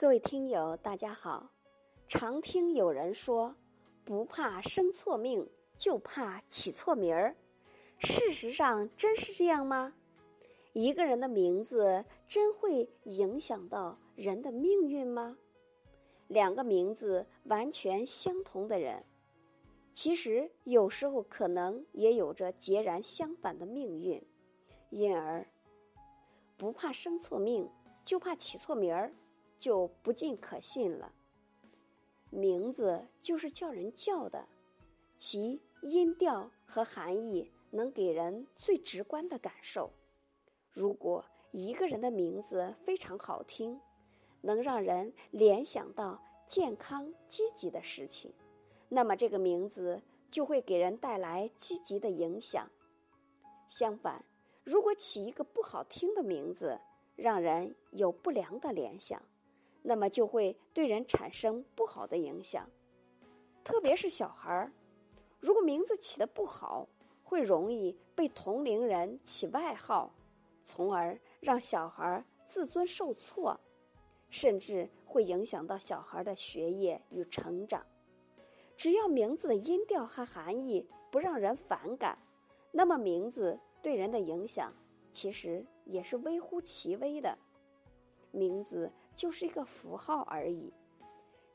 各位听友，大家好。常听有人说，不怕生错命，就怕起错名儿。事实上，真是这样吗？一个人的名字真会影响到人的命运吗？两个名字完全相同的人，其实有时候可能也有着截然相反的命运。因而，不怕生错命，就怕起错名儿。就不尽可信了。名字就是叫人叫的，其音调和含义能给人最直观的感受。如果一个人的名字非常好听，能让人联想到健康积极的事情，那么这个名字就会给人带来积极的影响。相反，如果起一个不好听的名字，让人有不良的联想。那么就会对人产生不好的影响，特别是小孩儿，如果名字起的不好，会容易被同龄人起外号，从而让小孩自尊受挫，甚至会影响到小孩的学业与成长。只要名字的音调和含义不让人反感，那么名字对人的影响其实也是微乎其微的。名字就是一个符号而已。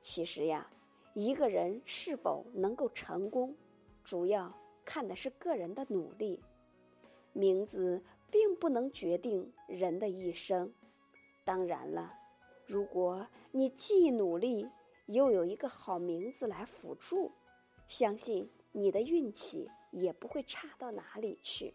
其实呀，一个人是否能够成功，主要看的是个人的努力。名字并不能决定人的一生。当然了，如果你既努力，又有一个好名字来辅助，相信你的运气也不会差到哪里去。